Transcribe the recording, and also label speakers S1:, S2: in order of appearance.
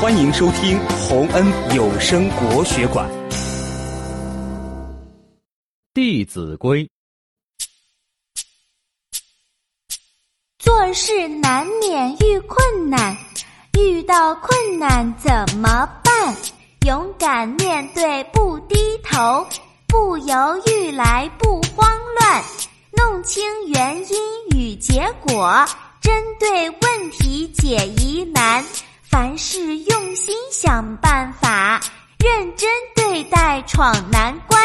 S1: 欢迎收听洪恩有声国学馆《
S2: 弟子规》。
S3: 做事难免遇困难，遇到困难怎么办？勇敢面对，不低头，不犹豫来，不慌乱，弄清原因与结果，针对问题解疑难。凡事用心想办法，认真对待闯难关。